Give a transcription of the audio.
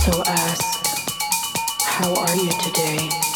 So ask, how are you today?